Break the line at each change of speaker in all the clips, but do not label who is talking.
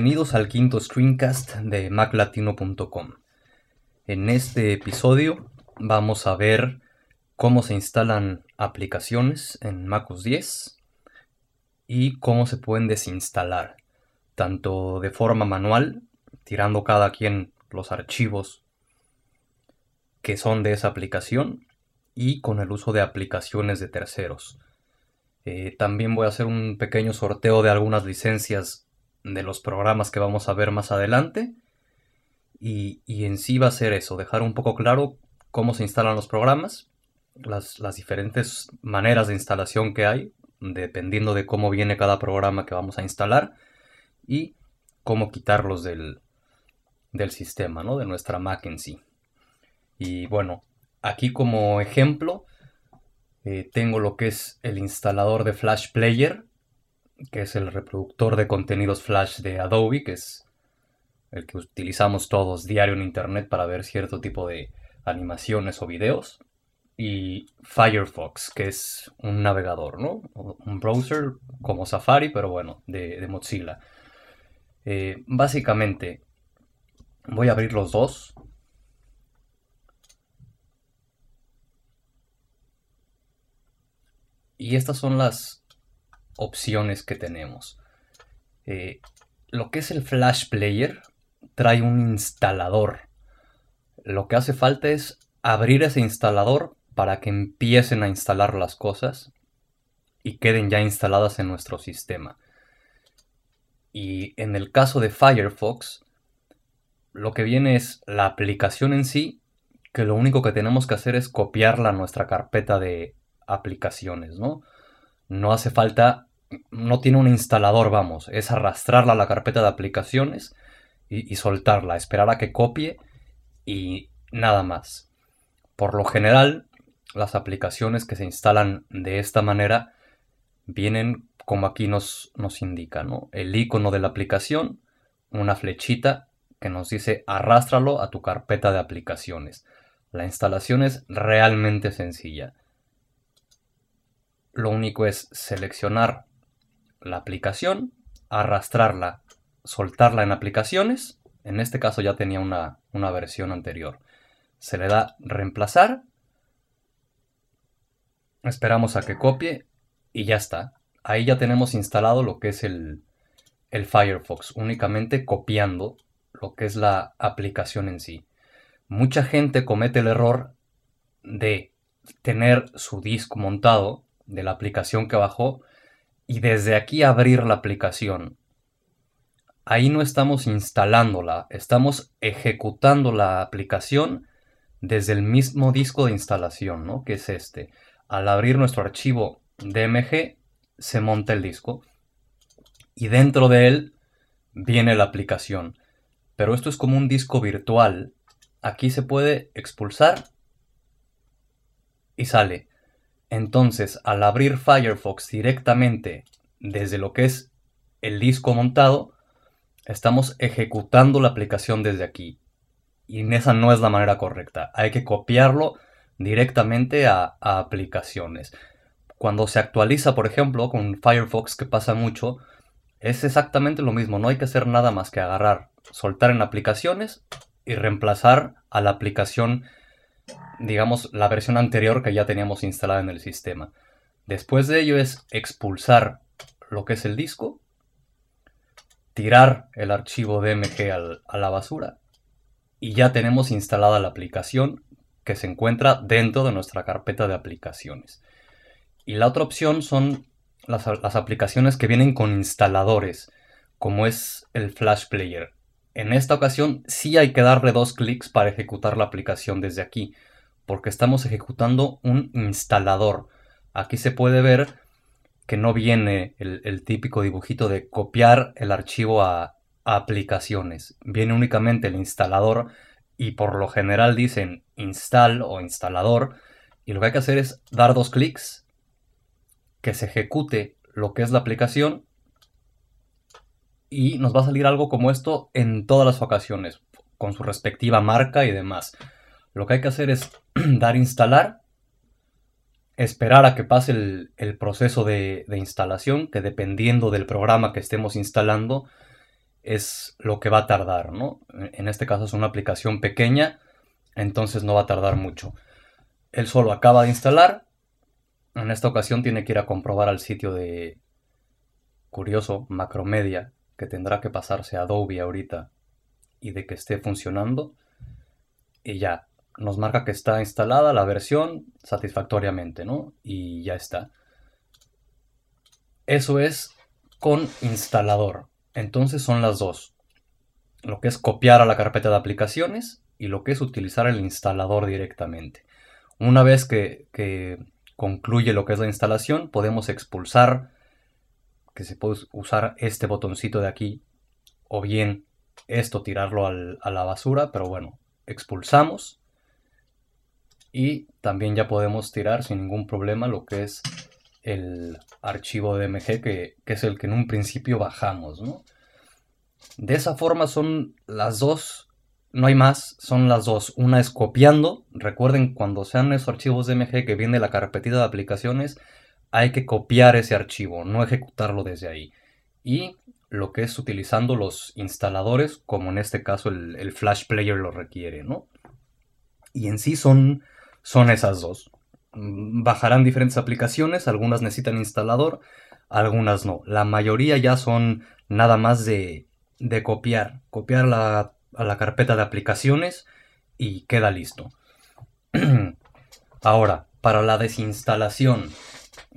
Bienvenidos al quinto screencast de maclatino.com. En este episodio vamos a ver cómo se instalan aplicaciones en MacOS 10 y cómo se pueden desinstalar, tanto de forma manual, tirando cada quien los archivos que son de esa aplicación, y con el uso de aplicaciones de terceros. Eh, también voy a hacer un pequeño sorteo de algunas licencias de los programas que vamos a ver más adelante. Y, en sí va a ser eso, dejar un poco claro cómo se instalan los programas, las, diferentes maneras de instalación que hay, dependiendo de cómo viene cada programa que vamos a instalar, y cómo quitarlos del, del sistema, ¿no? de nuestra Mac en sí. Y bueno, aquí como ejemplo eh, tengo lo que es el instalador de Flash Player, que es el reproductor de contenidos Flash de Adobe, que es el que utilizamos todos diario en Internet para ver cierto tipo de animaciones o videos. Y Firefox, que es un navegador, ¿no? Un browser como Safari, pero bueno, de, Mozilla. Eh, básicamente, voy a abrir los dos Y estas son las opciones que tenemos. Eh, lo que es el Flash Player trae un instalador. Lo que hace falta es abrir ese instalador para que empiecen a instalar las cosas y queden ya instaladas en nuestro sistema. Y en el caso de Firefox, lo que viene es la aplicación en sí, que lo único que tenemos que hacer es copiarla a nuestra carpeta de aplicaciones, ¿no? No hace falta, no tiene un instalador, vamos, es arrastrarla a la carpeta de aplicaciones y, soltarla, esperar a que copie y nada más. Por lo general, las aplicaciones que se instalan de esta manera vienen como aquí nos, nos indica, ¿no? El icono de la aplicación, una flechita que nos dice arrástralo a tu carpeta de aplicaciones. La instalación es realmente sencilla. Lo único es seleccionar la aplicación, arrastrarla, soltarla en aplicaciones. En este caso ya tenía una, versión anterior. Se le da reemplazar. Esperamos a que copie y ya está. Ahí ya tenemos instalado lo que es el, el Firefox, únicamente copiando lo que es la aplicación en sí. Mucha gente comete el error de tener su disco montado de la aplicación que bajó y desde aquí abrir la aplicación. Ahí no estamos instalándola, estamos ejecutando la aplicación desde el mismo disco de instalación, ¿no? Que es este. Al abrir nuestro archivo DMG, se monta el disco y dentro de él viene la aplicación. Pero esto es como un disco virtual. Aquí se puede expulsar y sale. Entonces, al abrir Firefox directamente desde lo que es el disco montado, estamos ejecutando la aplicación desde aquí. Y esa no es la manera correcta. Hay que copiarlo directamente a, aplicaciones. Cuando se actualiza, por ejemplo, con Firefox, que pasa mucho, es exactamente lo mismo. No hay que hacer nada más que agarrar, soltar en aplicaciones y reemplazar a la aplicación digamos, la versión anterior que ya teníamos instalada en el sistema. Después de ello es expulsar lo que es el disco, tirar el archivo DMG a la basura y ya tenemos instalada la aplicación que se encuentra dentro de nuestra carpeta de aplicaciones. Y la otra opción son las, las aplicaciones que vienen con instaladores, como es el Flash Player. En esta ocasión sí hay que darle dos clics para ejecutar la aplicación desde aquí porque estamos ejecutando un instalador. Aquí se puede ver que no viene el, típico dibujito de copiar el archivo a, aplicaciones. Viene únicamente el instalador y por lo general dicen install o instalador. Y lo que hay que hacer es dar dos clics, que se ejecute lo que es la aplicación y nos va a salir algo como esto en todas las ocasiones, con su respectiva marca y demás. Lo que hay que hacer es dar instalar, esperar a que pase el, proceso de, instalación, que dependiendo del programa que estemos instalando, es lo que va a tardar, ¿no? En este caso es una aplicación pequeña, entonces no va a tardar mucho. Él solo acaba de instalar. En esta ocasión tiene que ir a comprobar al sitio de curioso Macromedia, que tendrá que pasarse Adobe ahorita y de que esté funcionando. Y ya, nos marca que está instalada la versión satisfactoriamente, ¿no? Y ya está. Eso es con instalador. Entonces son las dos. Lo que es copiar a la carpeta de aplicaciones y lo que es utilizar el instalador directamente. Una vez que, concluye lo que es la instalación, podemos expulsar, que se puede usar este botoncito de aquí, o bien esto tirarlo a la basura, pero bueno, expulsamos y también ya podemos tirar sin ningún problema lo que es el archivo DMG que, que es el que en un principio bajamos. De esa forma son las dos, no hay más, son las dos. Una es copiando, recuerden cuando sean esos archivos DMG que viene la carpetita de aplicaciones, hay que copiar ese archivo, no ejecutarlo desde ahí. Y lo que es utilizando los instaladores, como en este caso el, Flash Player lo requiere, ¿no? Y en sí son, son esas dos. Mm, bajarán diferentes aplicaciones, algunas necesitan instalador, algunas no. La mayoría ya son nada más de, de copiar, copiar la, a la carpeta de aplicaciones y queda listo. Ahora, para la desinstalación,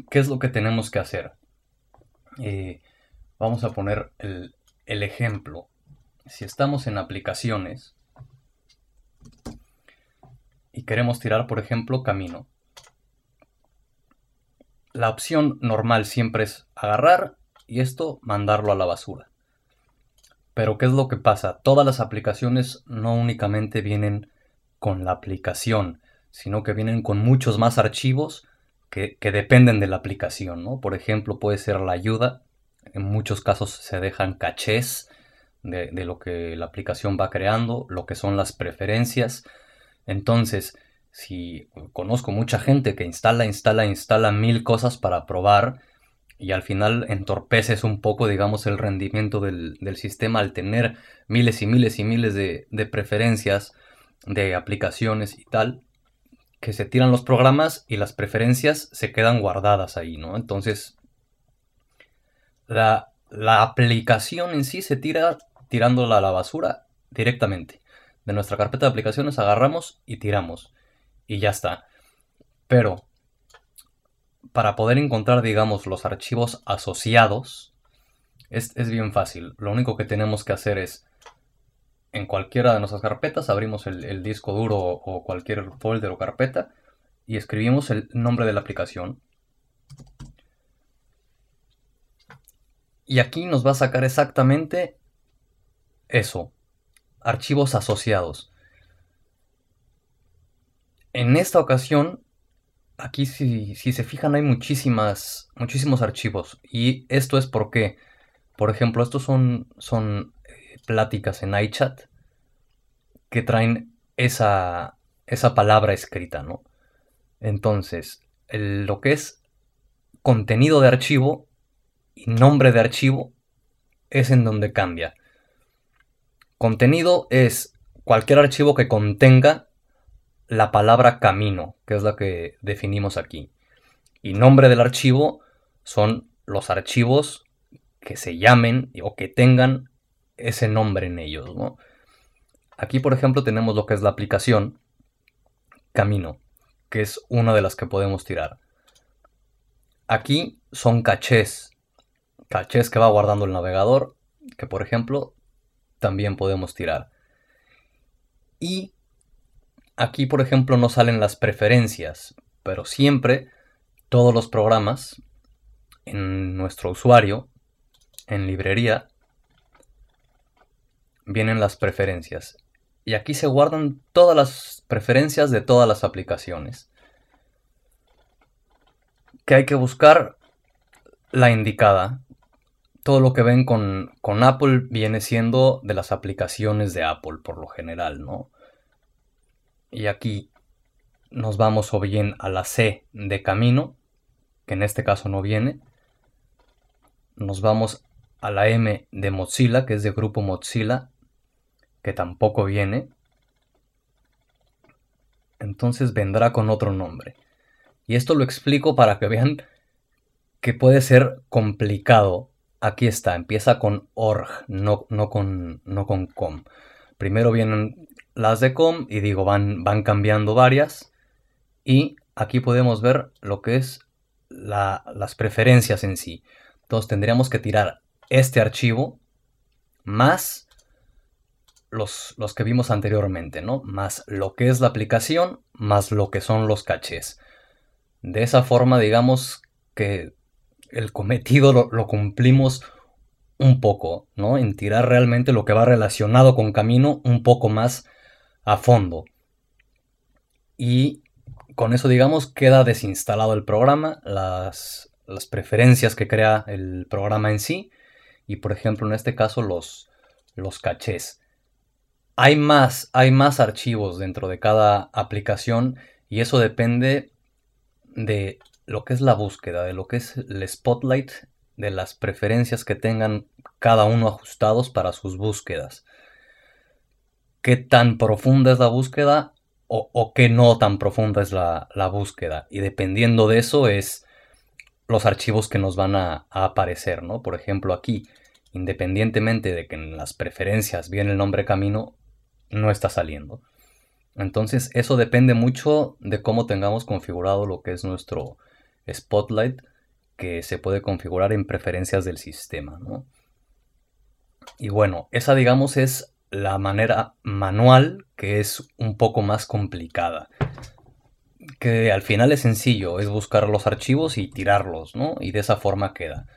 ¿qué es lo que tenemos que hacer? Eh, vamos a poner el, el ejemplo. Si estamos en aplicaciones y queremos tirar, por ejemplo, camino, la opción normal siempre es agarrar y esto mandarlo a la basura. Pero ¿qué es lo que pasa? Todas las aplicaciones no únicamente vienen con la aplicación, sino que vienen con muchos más archivos que, dependen de la aplicación, ¿no? Por ejemplo, puede ser la ayuda. En muchos casos se dejan cachés de, de lo que la aplicación va creando, lo que son las preferencias. Entonces, si conozco mucha gente que instala, instala, instala mil cosas para probar y al final entorpeces un poco, digamos, el rendimiento del, sistema al tener miles y miles y miles de, preferencias de aplicaciones y tal, que se tiran los programas y las preferencias se quedan guardadas ahí, ¿no? Entonces, la, la aplicación en sí se tira tirándola a la basura directamente. De nuestra carpeta de aplicaciones agarramos y tiramos y ya está. Pero para poder encontrar, digamos, los archivos asociados, es, bien fácil. Lo único que tenemos que hacer es, en cualquiera de nuestras carpetas, abrimos el, disco duro o cualquier folder o carpeta y escribimos el nombre de la aplicación. Y aquí nos va a sacar exactamente eso, archivos asociados. En esta ocasión, aquí si, se fijan hay muchísimas, muchísimos archivos. Y esto es porque, por ejemplo, estos son, son eh, pláticas en iChat que traen esa, esa palabra escrita, ¿no? Entonces, lo que es contenido de archivo y nombre de archivo es en donde cambia. Contenido es cualquier archivo que contenga la palabra camino, que es la que definimos aquí. Y nombre del archivo son los archivos que se llamen o que tengan ese nombre en ellos. Aquí, por ejemplo, tenemos lo que es la aplicación Camino, que es una de las que podemos tirar. Aquí son cachés, cachés que va guardando el navegador, que por ejemplo también podemos tirar. Y Aquí, por ejemplo, no salen las preferencias, pero siempre todos los programas en nuestro usuario, en librería, vienen las preferencias. Y aquí se guardan todas las preferencias de todas las aplicaciones. Que hay que buscar la indicada. Todo lo que ven con, con Apple viene siendo de las aplicaciones de Apple por lo general, ¿no? Y aquí nos vamos o bien a la C de camino, que en este caso no viene. Nos vamos a la M de Mozilla, que es de grupo Mozilla, que tampoco viene. Entonces vendrá con otro nombre. Y esto lo explico para que vean que puede ser complicado. Aquí está, empieza con org, no, no, con, no con com. Primero vienen las de com y digo, van, van cambiando varias. Y aquí podemos ver lo que es las preferencias en sí. Entonces tendríamos que tirar este archivo más los, los, que vimos anteriormente, ¿no? Más lo que es la aplicación, más lo que son los cachés. De esa forma, digamos que el cometido lo, cumplimos un poco, ¿no? En tirar realmente lo que va relacionado con camino un poco más a fondo. Y con eso, digamos, queda desinstalado el programa, las, las preferencias que crea el programa en sí y, por ejemplo, en este caso, los, los cachés. Hay más, hay más archivos dentro de cada aplicación y eso depende de lo que es la búsqueda, de lo que es el spotlight, de las preferencias que tengan cada uno ajustados para sus búsquedas. ¿Qué tan profunda es la búsqueda o, qué no tan profunda es la, búsqueda? Y dependiendo de eso es los archivos que nos van a, a aparecer, ¿no? Por ejemplo, aquí, independientemente de que en las preferencias viene el nombre camino, no está saliendo. Entonces eso depende mucho de cómo tengamos configurado lo que es nuestro Spotlight que se puede configurar en preferencias del sistema. Y bueno, esa digamos es la manera manual que es un poco más complicada. Que al final es sencillo, es buscar los archivos y tirarlos, ¿no? Y de esa forma queda.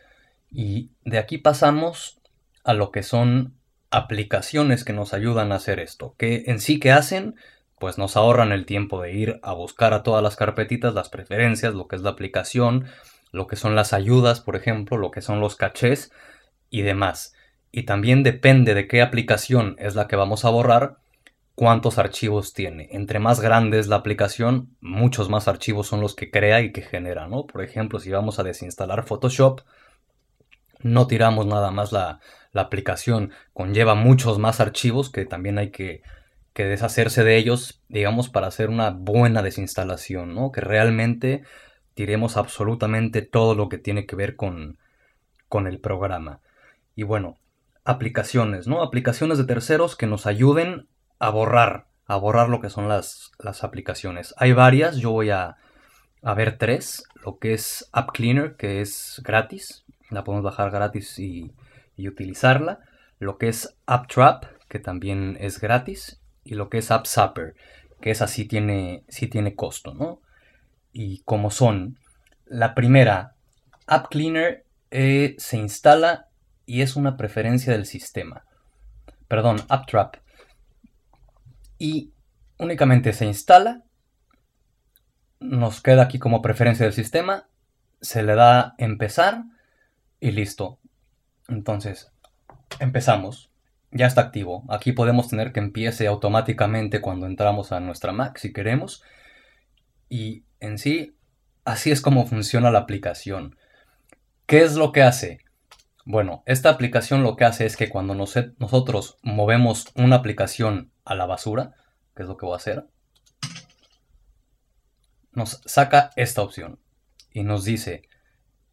Y de aquí pasamos a lo que son aplicaciones que nos ayudan a hacer esto. Que en sí que hacen, pues nos ahorran el tiempo de ir a buscar a todas las carpetitas, las preferencias, lo que es la aplicación, lo que son las ayudas, por ejemplo, lo que son los cachés y demás. Y también depende de qué aplicación es la que vamos a borrar, cuántos archivos tiene. Entre más grande es la aplicación, muchos más archivos son los que crea y que genera, ¿no? Por ejemplo, si vamos a desinstalar Photoshop, no tiramos nada más la, la aplicación, conlleva muchos más archivos que también hay que que deshacerse de ellos, digamos, para hacer una buena desinstalación, ¿no? Que realmente tiremos absolutamente todo lo que tiene que ver con, con el programa. Y bueno, aplicaciones, ¿no? Aplicaciones de terceros que nos ayuden a borrar, a borrar lo que son las, las aplicaciones. Hay varias, yo voy a, a ver tres. Lo que es App Cleaner, que es gratis, la podemos bajar gratis y, utilizarla. Lo que es App Trap, que también es gratis y lo que es App Zapper, que esa sí tiene, sí tiene costo, ¿no? Y como son, la primera, App Cleaner eh, se instala y es una preferencia del sistema. Perdón, App Trap. Y únicamente se instala, nos queda aquí como preferencia del sistema, se le da empezar y listo. Entonces, empezamos ya está activo. Aquí podemos tener que empiece automáticamente cuando entramos a nuestra Mac si queremos. Y en sí, así es como funciona la aplicación. ¿Qué es lo que hace? Bueno, esta aplicación lo que hace es que cuando nosotros movemos una aplicación a la basura, que es lo que voy a hacer, nos saca esta opción y nos dice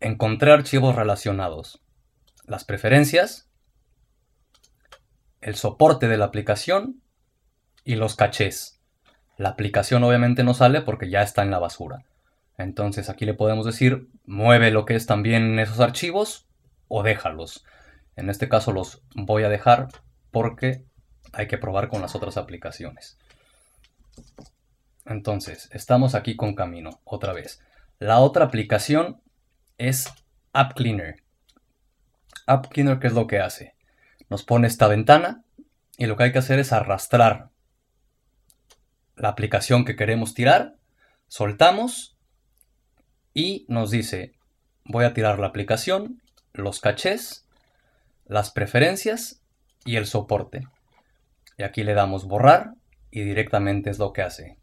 encontrar archivos relacionados. Las preferencias el soporte de la aplicación y los cachés. La aplicación obviamente no sale porque ya está en la basura. Entonces aquí le podemos decir, mueve lo que es también esos archivos o déjalos. En este caso los voy a dejar porque hay que probar con las otras aplicaciones. Entonces, estamos aquí con Camino, otra vez. La otra aplicación es App Cleaner. App Cleaner, ¿qué es lo que hace? nos pone esta ventana y lo que hay que hacer es arrastrar la aplicación que queremos tirar, soltamos y nos dice voy a tirar la aplicación, los cachés, las preferencias y el soporte. Y aquí le damos borrar y directamente es lo que hace.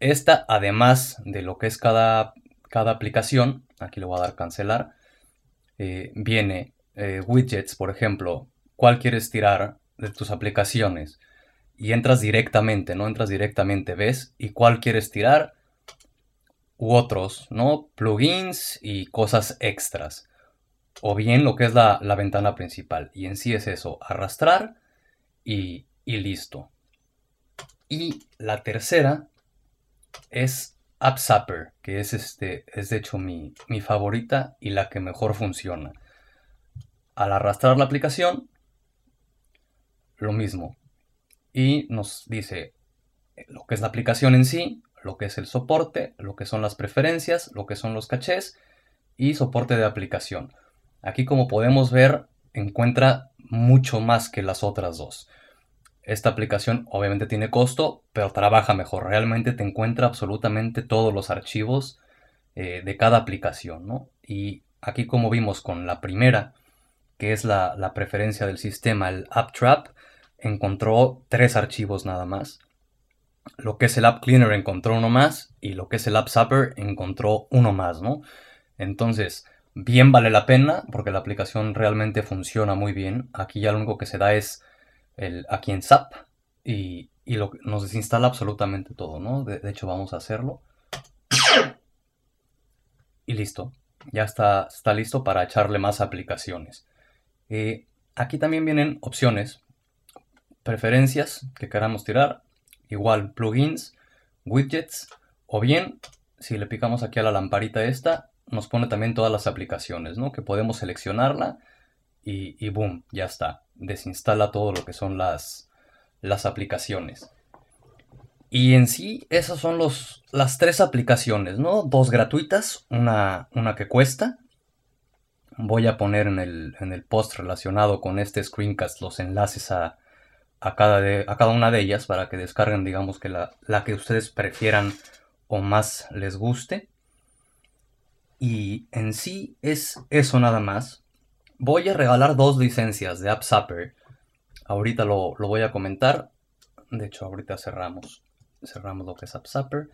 Esta, además de lo que es cada, cada aplicación, aquí le voy a dar cancelar, eh, viene eh, widgets, por ejemplo, cuál quieres tirar de tus aplicaciones y entras directamente, no entras directamente, ves y cuál quieres tirar u otros, ¿no? Plugins y cosas extras. O bien lo que es la, ventana principal. Y en sí es eso, arrastrar y, y listo. Y la tercera es AppZapper, que es, este, es de hecho mi, mi favorita y la que mejor funciona. Al arrastrar la aplicación, lo mismo. Y nos dice lo que es la aplicación en sí, lo que es el soporte, lo que son las preferencias, lo que son los cachés y soporte de aplicación. Aquí como podemos ver encuentra mucho más que las otras dos. Esta aplicación obviamente tiene costo, pero trabaja mejor. Realmente te encuentra absolutamente todos los archivos eh, de cada aplicación. Y aquí como vimos con la primera, que es la, la preferencia del sistema, el AppTrap, encontró tres archivos nada más lo que es el App Cleaner encontró uno más y lo que es el App Zapper encontró uno más, ¿no? Entonces, bien vale la pena porque la aplicación realmente funciona muy bien. Aquí ya lo único que se da es el aquí en SAP y, lo, nos desinstala absolutamente todo, ¿no? De, hecho, vamos a hacerlo. Y listo. Ya está, está listo para echarle más aplicaciones. Eh, aquí también vienen opciones, preferencias que queramos tirar igual plugins, widgets o bien si le picamos aquí a la lamparita esta nos pone también todas las aplicaciones, ¿no? Que podemos seleccionarla y, y boom, ya está. Desinstala todo lo que son las, las aplicaciones. Y en sí, esas son los, las tres aplicaciones, ¿no? Dos gratuitas, una, una que cuesta. Voy a poner en el, en el post relacionado con este screencast los enlaces a, a cada, de, a cada una de ellas para que descarguen, digamos que la, la que ustedes prefieran o más les guste. Y en sí es eso nada más. Voy a regalar dos licencias de AppZapper. Ahorita lo, lo, voy a comentar. De hecho, ahorita cerramos. Cerramos lo que es AppZapper.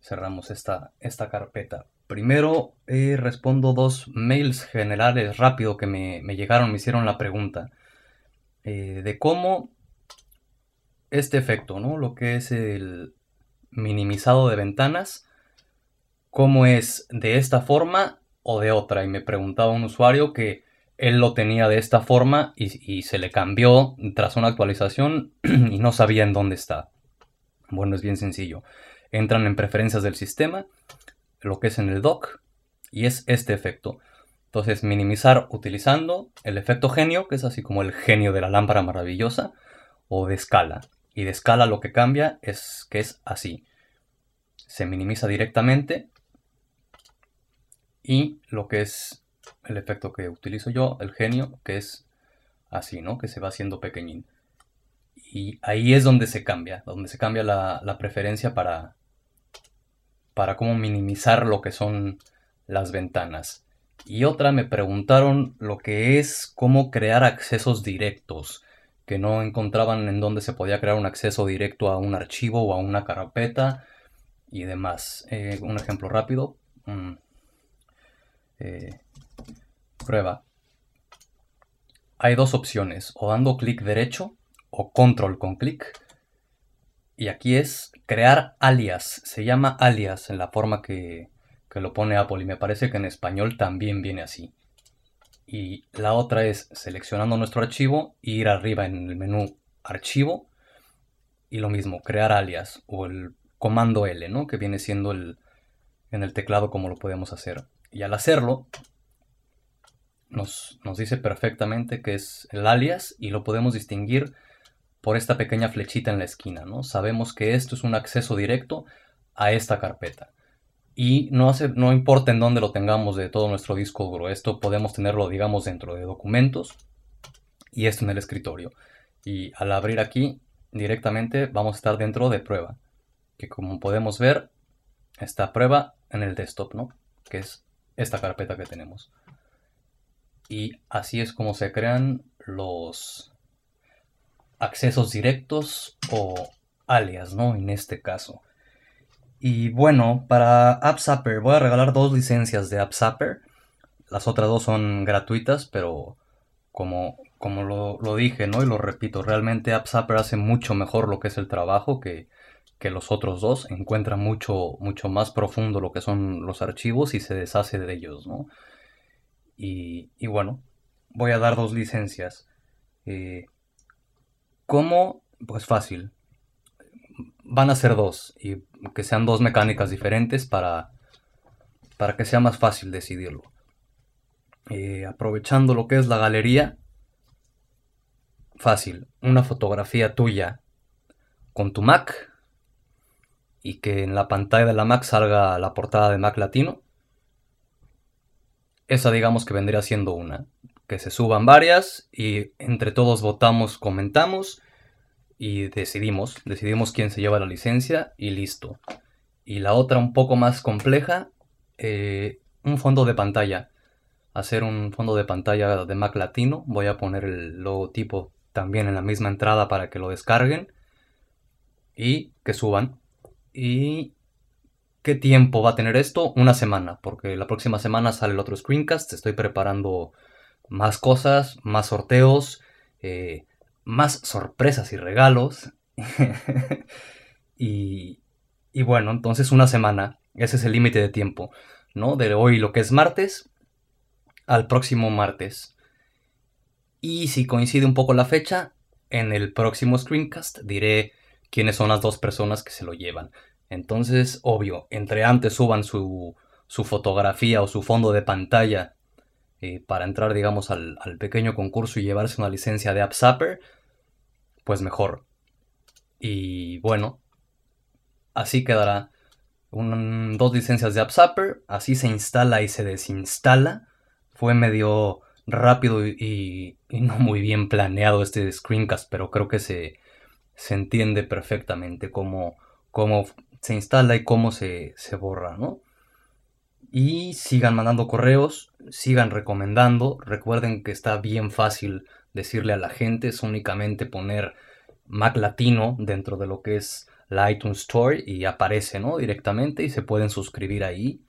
Cerramos esta, esta carpeta. Primero eh, respondo dos mails generales rápido que me, me llegaron, me hicieron la pregunta. Eh, de cómo este efecto, ¿no? Lo que es el minimizado de ventanas, cómo es de esta forma o de otra. Y me preguntaba un usuario que él lo tenía de esta forma y, se le cambió tras una actualización y no sabía en dónde está. Bueno, es bien sencillo. Entran en preferencias del sistema, lo que es en el dock, y es este efecto. Entonces, minimizar utilizando el efecto genio, que es así como el genio de la lámpara maravillosa, o de escala. Y de escala lo que cambia es que es así. Se minimiza directamente. Y lo que es el efecto que utilizo yo, el genio, que es así, ¿no? Que se va haciendo pequeñín. Y ahí es donde se cambia, donde se cambia la, la preferencia para, para cómo minimizar lo que son las ventanas. Y otra me preguntaron lo que es cómo crear accesos directos que no encontraban en dónde se podía crear un acceso directo a un archivo o a una carpeta y demás. Eh, un ejemplo rápido. Mm, eh, prueba. Hay dos opciones, o dando clic derecho o control con clic. Y aquí es crear alias. Se llama alias en la forma que, que lo pone Apple y me parece que en español también viene así y la otra es seleccionando nuestro archivo, ir arriba en el menú archivo y lo mismo, crear alias o el comando L, ¿no? que viene siendo el, en el teclado como lo podemos hacer. Y al hacerlo, nos, dice perfectamente que es el alias y lo podemos distinguir por esta pequeña flechita en la esquina. ¿no? Sabemos que esto es un acceso directo a esta carpeta y no, hace, no importa en dónde lo tengamos de todo nuestro disco duro, esto podemos tenerlo, digamos, dentro de documentos y esto en el escritorio. Y al abrir aquí directamente vamos a estar dentro de prueba, que como podemos ver está prueba en el desktop, ¿no? Que es esta carpeta que tenemos. Y así es como se crean los accesos directos o alias, ¿no? En este caso. Y bueno, para AppZapper voy a regalar dos licencias de AppZapper. Las otras dos son gratuitas, pero como, como lo, dije, ¿no? Y lo repito, realmente AppZapper hace mucho mejor lo que es el trabajo que, que los otros dos. Encuentra mucho, mucho más profundo lo que son los archivos y se deshace de ellos, ¿no? Y, y bueno, voy a dar dos licencias. Eh, ¿Cómo? Pues fácil. Van a ser dos y que sean dos mecánicas diferentes para, para que sea más fácil decidirlo. Eh, aprovechando lo que es la galería, fácil, una fotografía tuya con tu Mac y que en la pantalla de la Mac salga la portada de Mac Latino. Esa digamos que vendría siendo una. Que se suban varias y entre todos votamos, comentamos y decidimos. Decidimos quién se lleva la licencia y listo. Y la otra un poco más compleja, eh, un fondo de pantalla hacer un fondo de pantalla de Mac Latino. Voy a poner el logotipo también en la misma entrada para que lo descarguen y que suban. ¿Y qué tiempo va a tener esto? Una semana, porque la próxima semana sale el otro screencast. Estoy preparando más cosas, más sorteos, eh, más sorpresas y regalos. y, y bueno, entonces una semana. Ese es el límite de tiempo. ¿no? De hoy lo que es martes al próximo martes. Y si coincide un poco la fecha, en el próximo screencast diré quiénes son las dos personas que se lo llevan. Entonces, obvio, entre antes suban su, su fotografía o su fondo de pantalla eh, para entrar, digamos, al, pequeño concurso y llevarse una licencia de AppZapper, pues mejor. Y bueno, así quedará. dos licencias de AppZapper, así se instala y se desinstala fue medio rápido y, no muy bien planeado este screencast, pero creo que se, se entiende perfectamente cómo, cómo, se instala y cómo se, se borra, ¿no? Y sigan mandando correos, sigan recomendando. Recuerden que está bien fácil decirle a la gente, es únicamente poner Mac Latino dentro de lo que es la iTunes Store y aparece, ¿no? Directamente y se pueden suscribir ahí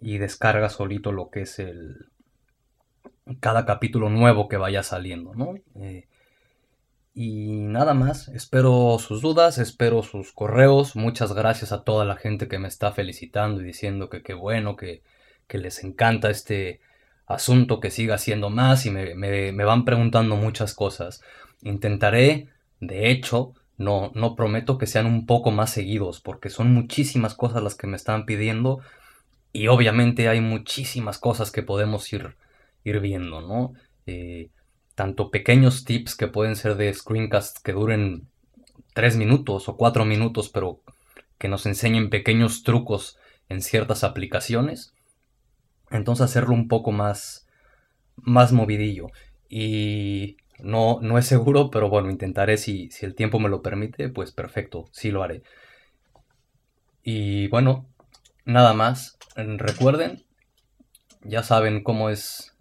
y descarga solito lo que es el, cada capítulo nuevo que vaya saliendo, ¿no? Eh, y nada más, espero sus dudas, espero sus correos, muchas gracias a toda la gente que me está felicitando y diciendo que qué bueno, que, que, les encanta este asunto, que siga siendo más y me, me, van preguntando muchas cosas. Intentaré, de hecho, no, no prometo que sean un poco más seguidos, porque son muchísimas cosas las que me están pidiendo y obviamente hay muchísimas cosas que podemos ir ir viendo, ¿no? Eh, tanto pequeños tips que pueden ser de screencasts que duren 3 minutos o 4 minutos, pero que nos enseñen pequeños trucos en ciertas aplicaciones. Entonces hacerlo un poco más, más movidillo. Y no, no es seguro, pero bueno, intentaré si, si el tiempo me lo permite, pues perfecto, sí lo haré. Y bueno, nada más. Recuerden, ya saben cómo es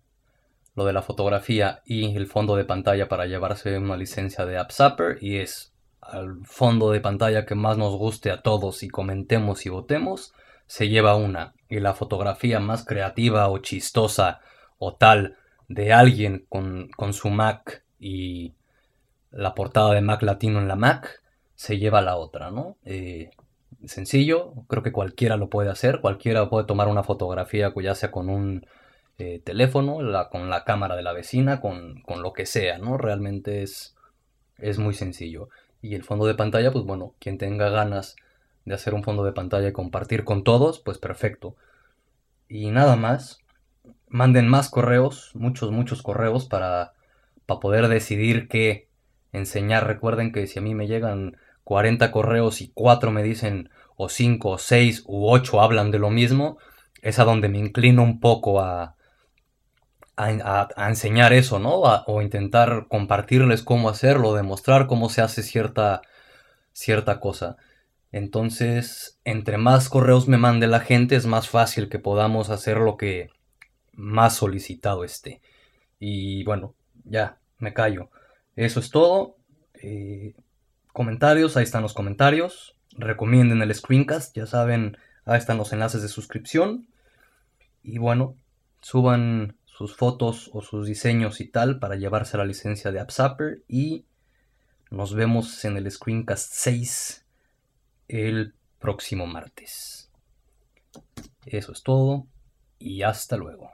lo de la fotografía y el fondo de pantalla para llevarse una licencia de AppZapper y es al fondo de pantalla que más nos guste a todos y comentemos y votemos, se lleva una y la fotografía más creativa o chistosa o tal de alguien con, su Mac y la portada de Mac latino en la Mac, se lleva la otra, ¿no? Eh, sencillo, creo que cualquiera lo puede hacer, cualquiera puede tomar una fotografía, ya sea con un eh, teléfono, con la cámara de la vecina, con, lo que sea, ¿no? Realmente es, es muy sencillo. Y el fondo de pantalla, pues bueno, quien tenga ganas de hacer un fondo de pantalla y compartir con todos, pues perfecto. Y nada más, manden más correos, muchos, muchos correos para, para poder decidir qué enseñar. Recuerden que si a mí me llegan 40 correos y 4 me dicen, o 5, o 6, u 8 hablan de lo mismo, es a donde me inclino un poco a, a, enseñar eso, ¿no? o intentar compartirles cómo hacerlo, demostrar cómo se hace cierta, cierta cosa. Entonces, entre más correos me mande la gente, es más fácil que podamos hacer lo que más solicitado esté. Y bueno, ya, me callo. Eso es todo. Eh, comentarios, ahí están los comentarios. Recomienden el screencast, ya saben, ahí están los enlaces de suscripción. Y bueno, suban sus fotos o sus diseños y tal para llevarse la licencia de AppZapper y nos vemos en el Screencast 6 el próximo martes. Eso es todo y hasta luego.